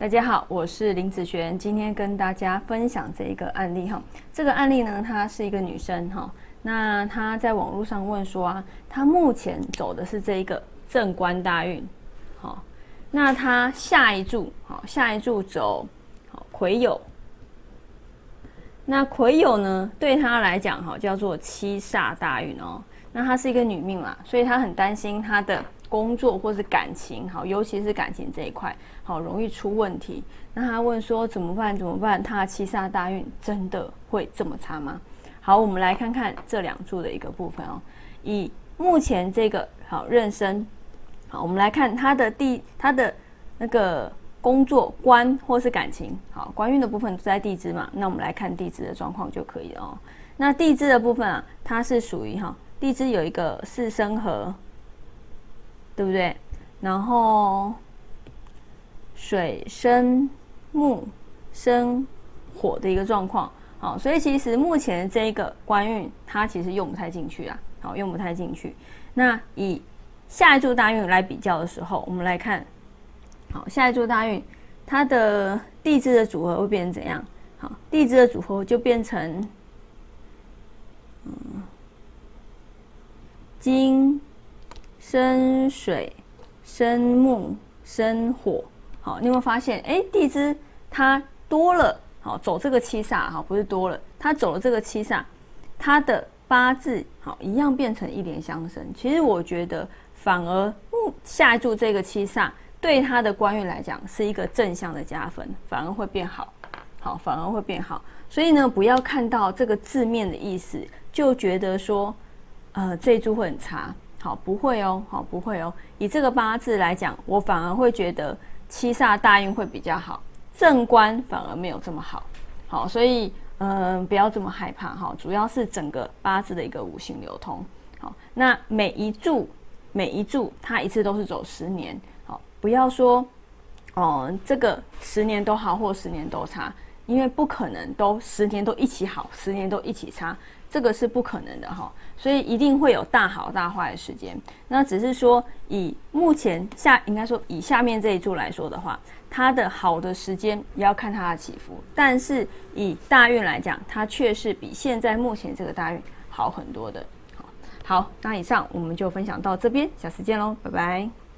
大家好，我是林子璇，今天跟大家分享这一个案例哈。这个案例呢，她是一个女生哈，那她在网络上问说啊，她目前走的是这一个正官大运，好，那她下一柱好，下一柱走好癸酉，那癸酉呢，对她来讲哈，叫做七煞大运哦。那她是一个女命嘛，所以她很担心她的。工作或是感情，好，尤其是感情这一块，好容易出问题。那他问说怎么办？怎么办？他七煞大运真的会这么差吗？好，我们来看看这两柱的一个部分哦。以目前这个好妊娠，好，我们来看他的地，他的那个工作官或是感情，好，官运的部分在地支嘛。那我们来看地支的状况就可以了哦。那地支的部分啊，它是属于哈，地支有一个四生合。对不对？然后水生木生火的一个状况，好，所以其实目前这个官运它其实用不太进去啊，好，用不太进去。那以下一柱大运来比较的时候，我们来看，好，下一柱大运它的地支的组合会变成怎样？好，地支的组合就变成嗯金。生水，生木，生火，好，你有没有发现？哎，地支它多了，好，走这个七煞，哈，不是多了，它走了这个七煞，它的八字好一样变成一点相生。其实我觉得，反而下注这个七煞对他的官运来讲是一个正向的加分，反而会变好，好，反而会变好。所以呢，不要看到这个字面的意思就觉得说，呃，这一注会很差。好，不会哦，好，不会哦。以这个八字来讲，我反而会觉得七煞大运会比较好，正官反而没有这么好。好，所以嗯，不要这么害怕哈。主要是整个八字的一个五行流通。好，那每一柱每一柱它一次都是走十年。好，不要说哦，这个十年都好或十年都差，因为不可能都十年都一起好，十年都一起差。这个是不可能的哈，所以一定会有大好大坏的时间。那只是说，以目前下应该说以下面这一柱来说的话，它的好的时间也要看它的起伏。但是以大运来讲，它却是比现在目前这个大运好很多的。好，那以上我们就分享到这边，下次见喽，拜拜。